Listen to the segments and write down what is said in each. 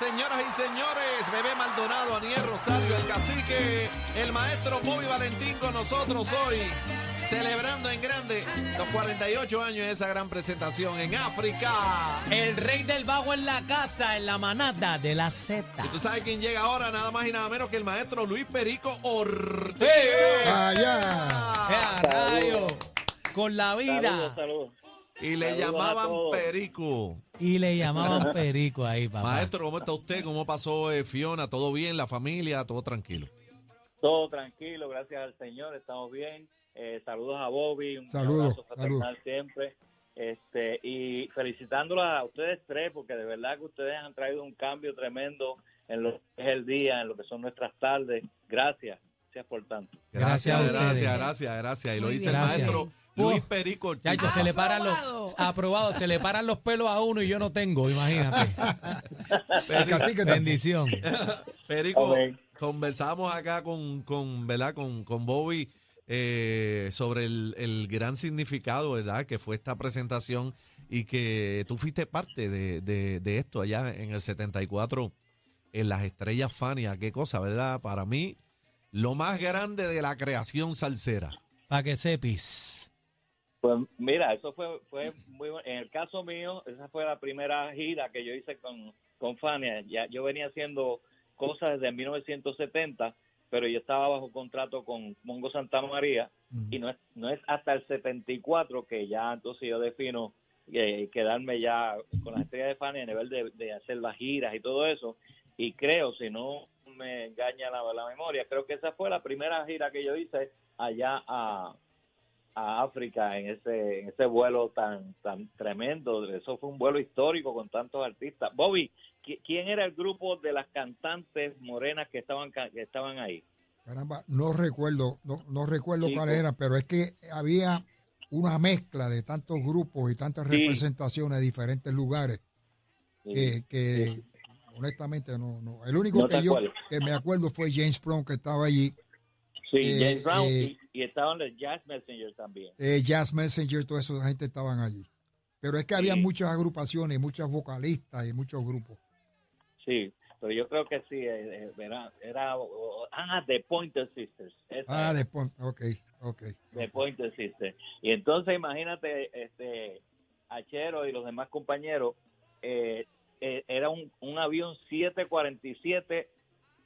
señoras y señores. Bebé Maldonado, Aniel Rosario, el cacique, el maestro Bobby Valentín con nosotros hoy, celebrando en grande los 48 años de esa gran presentación en África. El rey del vago en la casa, en la manada de la Z. Y tú sabes quién llega ahora, nada más y nada menos que el maestro Luis Perico Ortiz. Allá. ¡Qué rayo! Con la vida. Saludos, saludos. Y le Saludos llamaban. Perico. Y le llamaban Perico ahí, papá. Maestro, ¿cómo está usted? ¿Cómo pasó eh, Fiona? ¿Todo bien? ¿La familia? ¿Todo tranquilo? Todo tranquilo, gracias al Señor, estamos bien. Eh, saludos a Bobby, un Saludos, abrazo fraternal siempre. Este, y felicitándolos a ustedes tres, porque de verdad que ustedes han traído un cambio tremendo en lo que es el día, en lo que son nuestras tardes. Gracias, gracias por tanto. Gracias gracias, gracias, gracias. Y lo dice el maestro Luis Perico. Chacho, se le paran los. Aprobado. Se le paran los pelos a uno y yo no tengo, imagínate. Tampoco. Bendición. Perico, conversamos acá con, con, ¿verdad? con, con Bobby eh, sobre el, el gran significado, ¿verdad? Que fue esta presentación y que tú fuiste parte de, de, de esto allá en el 74 en las estrellas Fania. Qué cosa, ¿verdad? Para mí, lo más grande de la creación salsera. Para que sepis. Pues mira, eso fue, fue muy bueno. En el caso mío, esa fue la primera gira que yo hice con, con Fania. Ya, yo venía haciendo cosas desde 1970, pero yo estaba bajo contrato con Mongo Santa María y no es, no es hasta el 74 que ya entonces yo defino eh, quedarme ya con las estrellas de Fania a nivel de, de hacer las giras y todo eso. Y creo, si no me engaña la, la memoria, creo que esa fue la primera gira que yo hice allá a, a África en ese en ese vuelo tan tan tremendo. Eso fue un vuelo histórico con tantos artistas. Bobby, ¿qui- ¿quién era el grupo de las cantantes morenas que estaban que estaban ahí? Caramba, no recuerdo, no, no recuerdo Sí, cuál pues. era, pero es que había una mezcla de tantos grupos y tantas Sí. representaciones de diferentes lugares que, que honestamente no, no. El único No que yo que me acuerdo fue James Brown que estaba allí, Sí, Eh, James Brown eh, y, y estaban los Jazz Messengers también. eh, Jazz Messenger, toda esa gente estaban allí. Pero es que había Sí. muchas agrupaciones, muchos vocalistas y muchos grupos. Sí, pero yo creo que sí eh, eh, era, era ah The Pointer Sisters. Esa Ah, era. después, ok, ok. de Pointer System. Y entonces imagínate, este, Achero y los demás compañeros, eh, eh, era un, un avión 747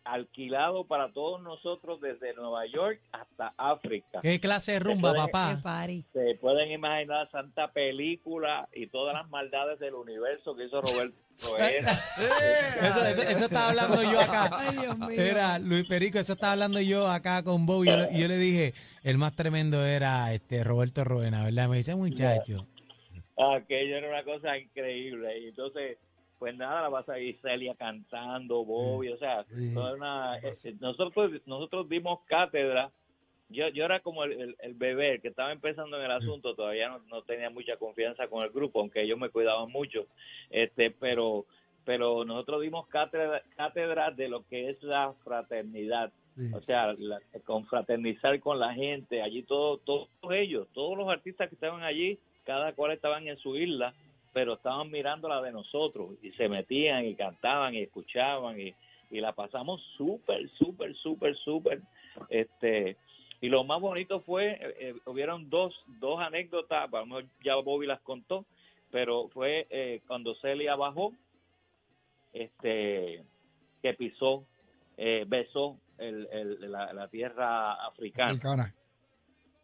alquilado para todos nosotros desde Nueva York hasta África. ¿Qué clase de rumba, de- Qué papá? Se pueden imaginar santa película y todas las maldades del universo que hizo Roberto. Eso, eso, eso estaba hablando yo acá. Ay, Dios mío. Era Luis Perico, eso estaba hablando yo acá con le- y yo le dije, el más tremendo era este Roberto Roena, ¿verdad? Me dice, muchacho. Aquello era una cosa increíble. Y entonces, pues nada, la vas a ir Celia cantando, Bobby, o sea, Sí. toda una- eh, nosotros, nosotros dimos cátedra. Yo, yo era como el, el- el bebé el que estaba empezando en el asunto, todavía no, no tenía mucha confianza con el grupo, aunque ellos me cuidaban mucho, este, pero, pero nosotros dimos cátedra, cátedra de lo que es la fraternidad, Sí. o sea, la- confraternizar con la gente, allí todo, todos ellos, todos los artistas que estaban allí, cada cual estaban en su isla, pero estaban mirando la de nosotros y se metían y cantaban y escuchaban y, y la pasamos súper, súper, súper, súper. Este, y lo más bonito fue, eh, eh, hubieron dos, dos anécdotas, a lo mejor ya Bobby las contó, pero fue eh, cuando Celia bajó, este, que pisó, eh, besó el, el- la, la tierra africana Africana.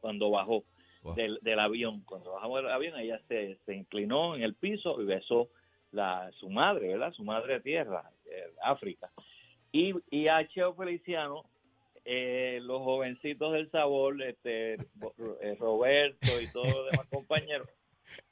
cuando bajó Wow. del, del avión. Cuando bajamos del avión, ella se, se inclinó en el piso y besó la, su madre, ¿verdad? Su madre tierra, eh, África. Y, y a Cheo Feliciano, eh, los jovencitos del sabor, este, eh, Roberto y todos los demás compañeros,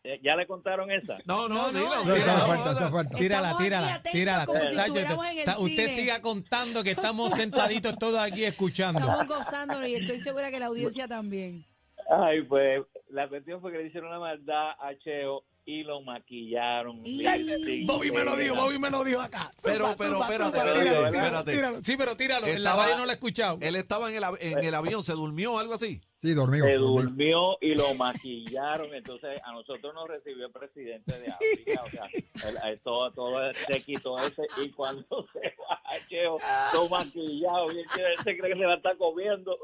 eh, ¿ya le contaron esa? No, no, No, no, no, No, esa falta, esa falta. Tírala, tírala, tírala. como si Tacho, estuviéramos en el ta- usted cine. siga contando que estamos sentaditos todos aquí escuchando. Estamos gozándolo y estoy segura que la audiencia también. Ay, pues la cuestión fue que le hicieron una maldad a Cheo y lo maquillaron. Y- Bobby me lo dijo. Bobby me lo dijo acá. Pero, Zumba, pero, zumba, espérate, zumba, espérate, tíralo, espérate. tíralo, tíralo. Sí, pero tíralo. En la Estaba- radio no lo he escuchado. Él estaba en el, en el avión, se durmió o algo así. Sí, dormido. Se durmió y lo maquillaron. Entonces, a nosotros nos recibió el presidente de África. O sea, el- el- todo, todo el séquito ese. Y cuando se va, Cheo, todo maquillado. Y él se cree que se la está comiendo.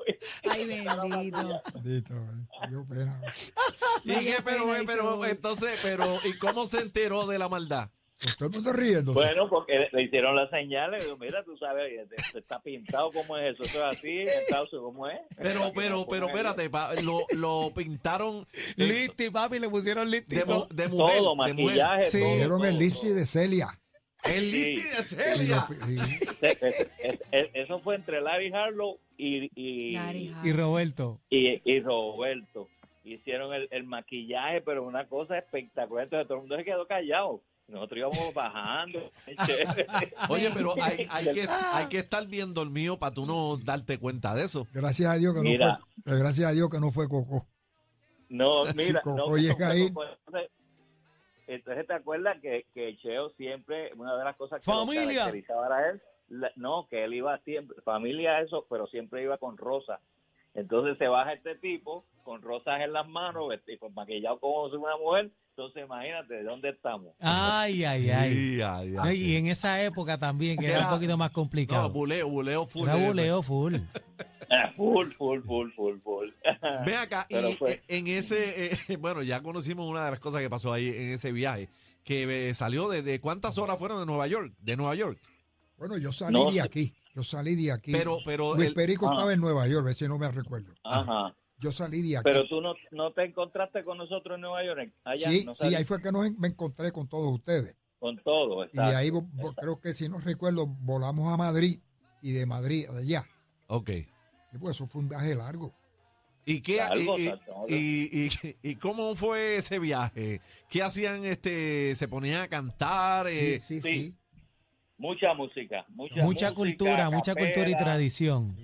Ay, bendito. Bendito, dio pena. Pero, pena pero, entonces, pero, ¿y cómo se enteró de la maldad? Pues todo el mundo riéndose. Bueno, porque le- le hicieron las señales. mira, tú sabes, está pintado como es eso. Eso es así, Unidos, ¿cómo es? Pero, pero, pero, espérate, pa- lo, lo pintaron eh, Listi, papi, le pusieron listi. de, de mujer. Todo, de mujer. maquillaje, Sí. todo, el lipstick todo. de Celia. El listi Sí. de Celia. Eso fue entre Larry Harlow y, y, Larry Y. Roberto. y, y Roberto. Hicieron el, el maquillaje, pero una cosa espectacular. Entonces todo el mundo se quedó callado. Nosotros íbamos bajando. Oye, pero hay, hay, que, hay que estar bien dormido para tú no darte cuenta de eso. gracias a Dios que no fue. eh, Gracias a Dios que no fue Coco. No, mira, Coco no, llega no, ahí. Entonces, ¿te acuerdas que, que Cheo siempre, una de las cosas que Familia. lo caracterizaba era él? No, que él iba siempre, familia eso, pero siempre iba con rosas. Entonces se baja este tipo con rosas en las manos, vestido, pues, maquillado como si fuera una mujer. Entonces imagínate, ¿de dónde estamos? Ay, ay, ay. Sí, ay, No, ay, y en esa época también, que era, Era- un poquito más No, complicado. buleo, buleo full. era buleo full. Ah, Full, full, full, full, full. Ve acá, y en ese, eh, bueno, ya conocimos una de las cosas que pasó ahí en ese viaje, que eh, salió de, de cuántas horas fueron de Nueva York, de Nueva York. Bueno, yo salí No de aquí. Yo salí de aquí. Pero, pero, Luis el- Perico Ah. estaba en Nueva York, a ver si no me recuerdo. Ajá. Yo salí de aquí. Pero tú no, no te encontraste con nosotros en Nueva York, allá, sí, no sí, ahí fue que nos me encontré con todos ustedes. con todo. Y exacto. ahí creo que si no recuerdo, volamos a Madrid y de Madrid a allá. ok. Y pues eso fue un viaje largo. ¿Y qué, Algo, y, y- exacto. y- y- y cómo fue ese viaje? ¿Qué hacían? Este, se ponían a cantar. eh, Sí, sí, sí. Mucha música, mucha, Mucha música, cultura, mucha cultura y tradición.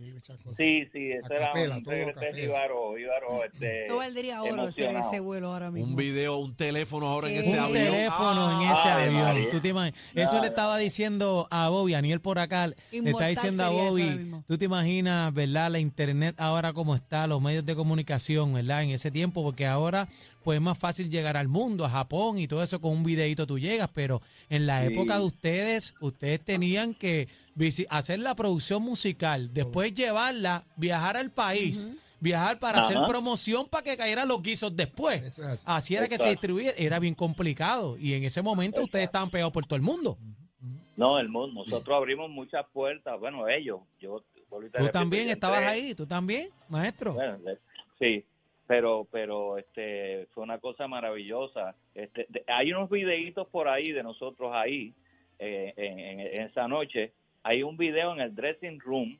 Sí. Sí, eso era un capela. jíbaro, jíbaro, este, Eso valdría oro ese, ese vuelo ahora mismo. un video, un teléfono ahora en ese Un avión. teléfono en Ah, ese avión. ¿Tú te imaginas? Eso le estaba diciendo a Bobby, Aniel por acá, le está diciendo a Bobby, tú te imaginas, ¿verdad? La internet ahora como está, los medios de comunicación, ¿verdad? En ese tiempo, porque ahora pues es más fácil llegar al mundo, a Japón y todo eso con un videito tú llegas, pero en la Sí. época de ustedes, ustedes tenían que hacer la producción musical, después llevarla, viajar al país. Viajar para hacer promoción para que cayeran los guisos después. Eso es así. Así era que se distribuía, era bien complicado. Y en ese momento ustedes estaban pegados por todo el mundo. No, el mundo, nosotros abrimos muchas puertas, bueno, ellos, yo Tú también yo estabas ahí, tú también, maestro. Bueno, sí, pero pero este fue una cosa maravillosa. Este, de- hay unos videitos por ahí de nosotros ahí eh, en, en- en esa noche. Hay un video en el dressing room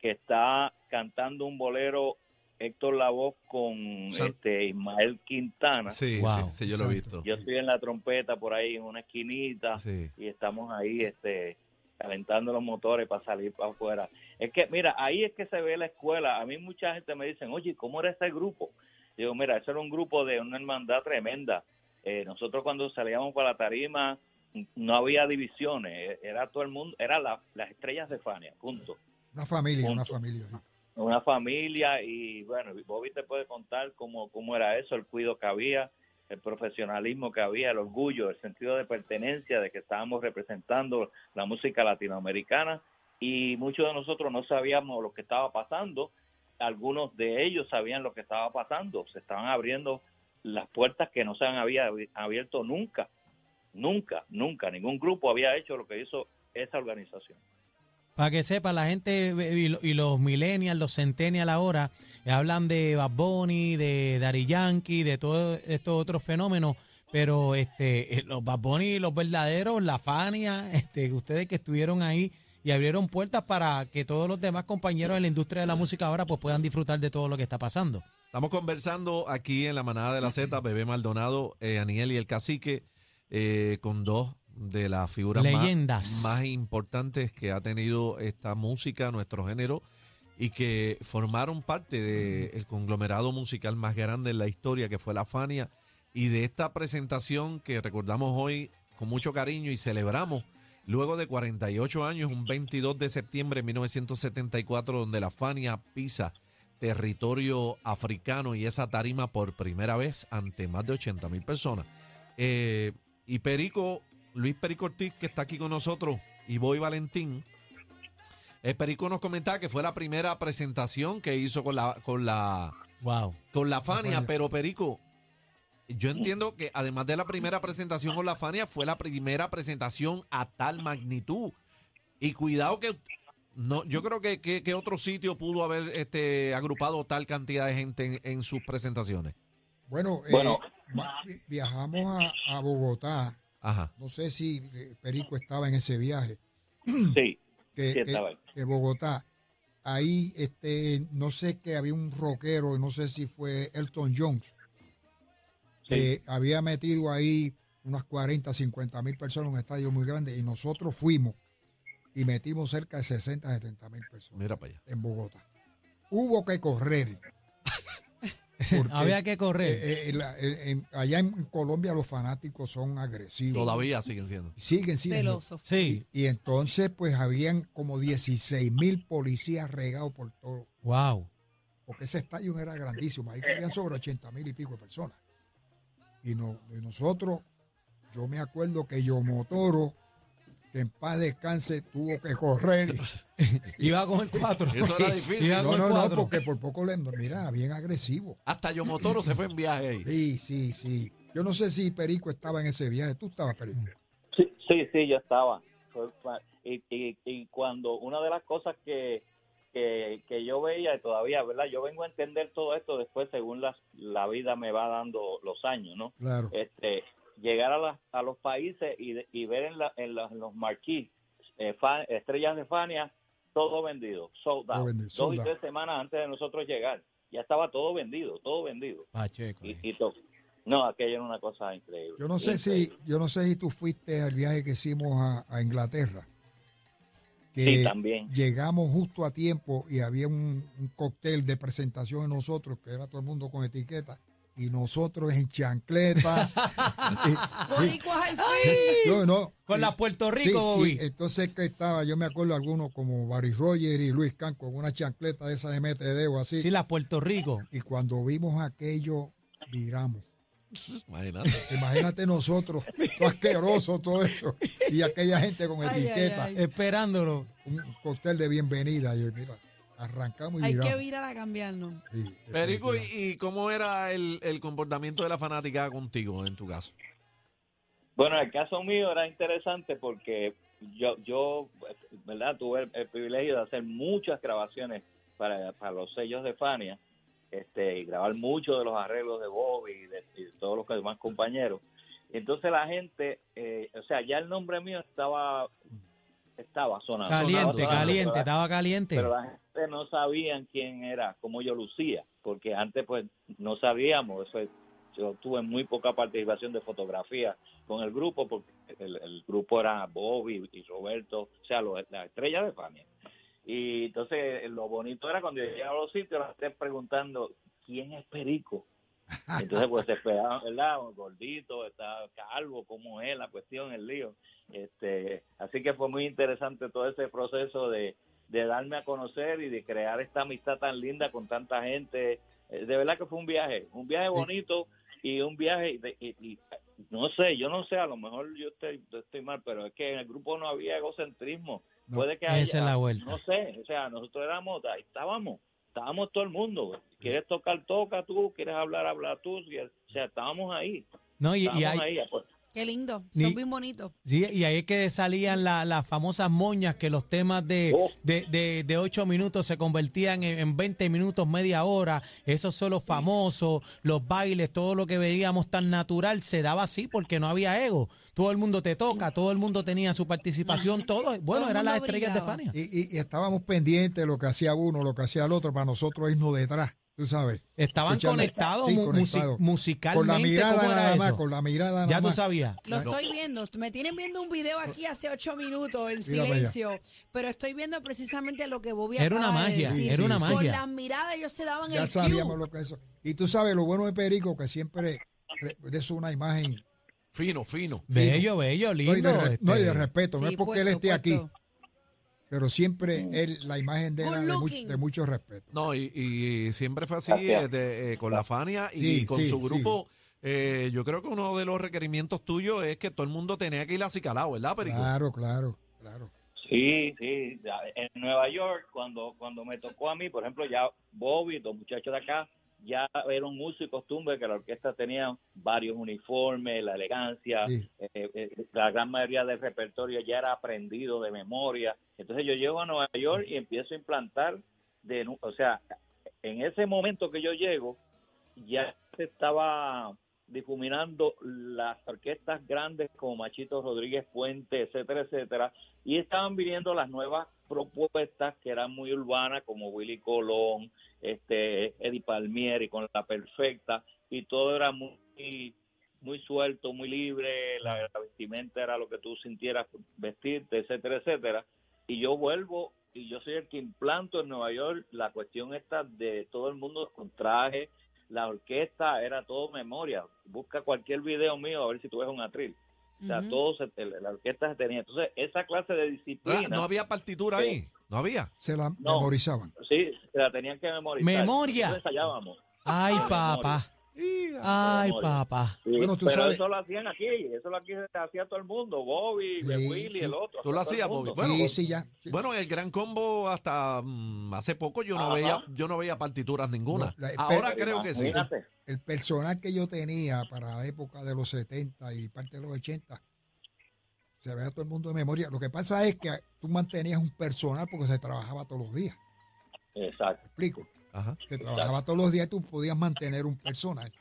que está cantando un bolero Héctor Lavoe con San- este Ismael Quintana. Sí, Wow. sí, sí, yo lo he visto. Yo estoy en la trompeta por ahí en una esquinita Sí. y estamos ahí este calentando los motores para salir para afuera. Es que, mira, ahí es que se ve la escuela. A mí mucha gente me dicen, oye, ¿cómo era ese grupo? Digo, mira, eso era un grupo de una hermandad tremenda. Eh, nosotros cuando salíamos para la tarima no había divisiones, era todo el mundo, era la- las estrellas de Fania, punto. Una familia, una familia. Una familia y bueno, Bobby te puede contar cómo, cómo era eso, el cuido que había, el profesionalismo que había, el orgullo, el sentido de pertenencia de que estábamos representando la música latinoamericana. Y muchos de nosotros no sabíamos lo que estaba pasando, algunos de ellos sabían lo que estaba pasando, se estaban abriendo las puertas que no se han había abierto nunca, nunca, nunca, ningún grupo había hecho lo que hizo esa organización. Para que sepa, la gente y, lo- y los millennials, los centennials ahora, eh, hablan de Bad Bunny, de Daddy Yankee, de todos estos otros fenómenos, pero este eh, los Bad Bunny, los verdaderos, la Fania, este, ustedes que estuvieron ahí y abrieron puertas para que todos los demás compañeros en la industria de la música ahora pues puedan disfrutar de todo lo que está pasando. Estamos conversando aquí en la manada de la Z, Bebé Maldonado, eh, Aniel y el Cacique, eh, con dos de las figuras más- Leyendas. Más, importantes que ha tenido esta música, nuestro género, y que formaron parte del conglomerado musical más grande en la historia, que fue la Fania, y de esta presentación que recordamos hoy con mucho cariño y celebramos luego de 48 años, un 22 de septiembre de 1974, donde la Fania pisa territorio africano y esa tarima por primera vez ante más de 80 mil personas. Eh, y Perico, Luis Perico Ortiz, que está aquí con nosotros, y Boy Valentín, el Perico nos comentaba que fue la primera presentación que hizo con la, con la, Wow. con la Fania, pero Perico, yo entiendo que además de la primera presentación con la Fania, fue la primera presentación a tal magnitud. Y cuidado que no, yo creo que, que, que otro sitio pudo haber este, agrupado tal cantidad de gente en, en sus presentaciones. Bueno, eh, Bueno. vi- viajamos a, a Bogotá. Ajá. No sé si eh, Perico estaba en ese viaje. Sí, Que, Sí, que- estaba Bogotá. Ahí, este, no sé que había un rockero, no sé si fue Elton Jones, que había metido ahí unas 40, 50 mil personas en un estadio muy grande y nosotros fuimos y metimos cerca de 60, 70 mil personas Mira para allá. en Bogotá. Hubo que correr. Porque, Había que correr. eh, eh, la- eh, allá en Colombia los fanáticos son agresivos. Todavía siguen siendo. Siguen siendo. Celoso. sí. Y entonces, pues habían como 16 mil policías regados por todo. Wow. Porque ese estadio era grandísimo. Ahí cabían sobre 80 mil y pico de personas. Y, no, y nosotros, yo me acuerdo que yo Motoro, que en paz descanse, tuvo que correr. Iba con el 4. Eso era difícil. Iba no, no, no, 4. porque por poco le. Mira, bien agresivo. Hasta Yomotoro se fue en viaje ahí. Sí, sí, sí. Yo no sé si Perico estaba en ese viaje. ¿Tú estabas, Perico? sí, sí, sí, yo estaba. Y, y, y cuando una de las cosas que, que, que yo veía y todavía, ¿verdad? Yo vengo a entender todo esto después según las, la vida me va dando los años, ¿no? Claro. este llegar a, las- a los países y, ver en, la- en la- en los marquís eh, estrellas de Fania todo vendido, sold Todo out. vendido, Dos y tres semanas antes de nosotros llegar. Ya estaba todo vendido, todo vendido. Pacheco. Y, eh. y todo. No, aquello era una cosa increíble. Yo no sé si, yo no sé si tú fuiste al viaje que hicimos a, a Inglaterra. Que Sí, también. llegamos justo a tiempo y había un, un cóctel de presentación de nosotros, que era todo el mundo con etiqueta, y nosotros en chancleta. Y- y- Boricuas al fin. no, no. Con Y- la Puerto sí, Rico, y Bobby. entonces que estaba, yo me acuerdo algunos como Barry Roger y Luis Can con una chancleta de esa de mete dedo así. Sí, la Puerto Rico. Y cuando vimos aquello, viramos. Imagínate. Imagínate nosotros, todo asqueroso todo eso, y aquella gente con Ay, etiqueta, ay. Esperándolo. un cóctel de bienvenida. Y yo, mira, arrancamos y Hay viramos. que virar a cambiarnos. Sí, Perico, ¿y, y cómo era el, el comportamiento de la fanática contigo en tu caso? Bueno, el caso mío era interesante porque yo, yo ¿verdad? Tuve el, el privilegio de hacer muchas grabaciones para, para los sellos de Fania este, y grabar muchos de los arreglos de Bobby y de, y de todos los demás compañeros. Entonces la gente, eh, o sea, ya el nombre mío estaba estaba sonando. Caliente, sonando, caliente, pero- estaba caliente. pero la no sabían quién era, cómo yo lucía, porque antes pues no sabíamos, eso es- yo tuve muy poca participación de fotografía con el grupo, porque el, grupo era Bobby y Roberto, o sea, lo- la estrella de Fania. Y entonces lo bonito era cuando yo llegaba a los sitios, la gente preguntando, ¿quién es Perico? Entonces, pues se esperaban, ¿verdad? Gordito, está calvo, cómo es la cuestión, el lío. Este, así que fue muy interesante todo ese proceso de, de darme a conocer y de crear esta amistad tan linda con tanta gente. Eh, De verdad que fue un viaje, un viaje bonito y un viaje, de- y, y- no sé, yo no sé, a lo mejor yo estoy, mal, pero es que en el grupo no había egocentrismo. No, Puede que esa haya, es la vuelta. no sé, o sea, nosotros éramos, ahí estábamos, estábamos todo el mundo. ¿Quieres tocar, toca tú? ¿Quieres hablar, habla tú? O sea, estábamos ahí, No, y, y hay, ahí. pues. Qué lindo. Son bien bonitos. sí, y ahí es que salían la- las famosas moñas que los temas de, Oh. de, de, de 8 minutos se convertían en, en 20 minutos, media hora. Esos son los famosos, los bailes, todo lo que veíamos tan natural se daba así porque no había ego. Todo el mundo te toca, todo el mundo tenía su participación, todo. Bueno, Todo eran las estrellas de. Fania. Y, y- y estábamos pendientes de lo que hacía uno, lo que hacía el otro, para nosotros irnos detrás, tú sabes. Estaban Escuchando- conectados sí, mu- musicalmente. Con la mirada ¿cómo era nada más, con la mirada nada Ya tú sabías. Lo estoy viendo. Me tienen viendo un video aquí hace ocho minutos en silencio. Pero estoy viendo precisamente lo que Bobby Era una de magia, decir. era una Con magia. las miradas ellos se daban Ya el sabíamos cue. lo que es eso. Y tú sabes lo bueno de Perico, que siempre re- de eso una imagen Fino, fino. Bello, bello, no, y lindo. de, re- no, y de este. respeto, no es porque él puesto, esté aquí. Pero siempre él, la imagen de él era de, de mucho respeto. No, y, y siempre fue así eh, de- eh, con la Fania y Sí, con sí, su sí. grupo. eh, yo creo que uno de los requerimientos tuyos es que todo el mundo tenía que ir acicalado, ¿verdad, Perico? Claro, claro, claro. Sí, sí. En Nueva York, cuando, cuando me tocó a mí, por ejemplo, ya Bobby, los muchachos de acá, ya era un uso y costumbre que la orquesta tenía varios uniformes, la elegancia, Sí. eh, eh, la gran mayoría del repertorio ya era aprendido de memoria. Entonces yo llego a Nueva York y empiezo a implantar, de, o sea, en ese momento que yo llego, ya se estaba difuminando las orquestas grandes como Machito Rodríguez Puente, etcétera, etcétera, y estaban viniendo las nuevas propuestas que eran muy urbanas como Willy Colón, este Eddie Palmieri con la perfecta y todo era muy muy suelto, muy libre, la, la vestimenta era lo que tú sintieras vestirte, etcétera, etcétera. Y yo vuelvo y yo soy el que implanto en Nueva York la cuestión esta de todo el mundo con traje, la orquesta era todo memoria. Busca cualquier video mío a ver si tú ves un atril. O sea, Ujú. todo se- el- la orquesta se tenía. Entonces, esa clase de Ah, disciplina, no había partitura ahí, no había. Se la No. memorizaban. sí, se la tenían que memorizar. Memoria. Ensayábamos. Ay, Ah, papá. Ay, papá. Sí, Bueno, tú pero sabes- eso lo hacían aquí, eso lo aquí se hacía todo el mundo, Bobby, Sí, Willy, sí. el otro. Tú lo hacía hacías, Bobby. Bueno, sí, sí, ya. sí. Bueno, el Gran Combo hasta mm, hace poco yo no Ajá. veía yo no veía partituras ninguna. No, la- Ahora pero creo que sí. El personal que yo tenía para la época de los 70 y parte de los 80, se veía todo el mundo de memoria. Lo que pasa es que tú mantenías un personal porque se trabajaba todos los días. Exacto. ¿Me explico? Ajá. Se trabajaba todos los días y tú podías mantener un personal.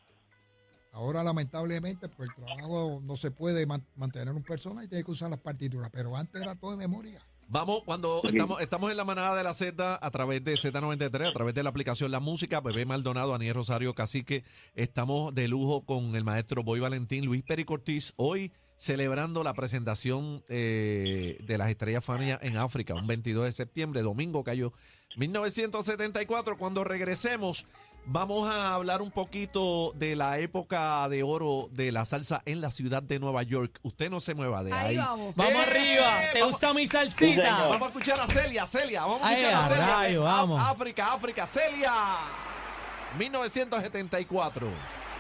Ahora, lamentablemente, pues el trabajo no se puede man- mantener un personal y tienes que usar las partituras. Pero antes era todo de memoria. Vamos, cuando estamos, estamos en la manada de la Z a través de Z93, a través de la aplicación La Música, Bebé Maldonado, Aniel Rosario Cacique, estamos de lujo con el maestro Boy Valentín, Luis Peri Cortiz, hoy celebrando la presentación eh, de las estrellas Fania en África, un 22 de septiembre, domingo cayó 1974. Cuando regresemos, vamos a hablar un poquito de la época de oro de la salsa en la ciudad de Nueva York. Usted no se mueva de ahí. Ahí vamos. Vamos ¡Eh! arriba. ¿Te Vamos- gusta mi salsita? Vamos a escuchar a Celia, Celia, vamos a escuchar a a Celia. rayo, vamos. África, África, Celia. 1974.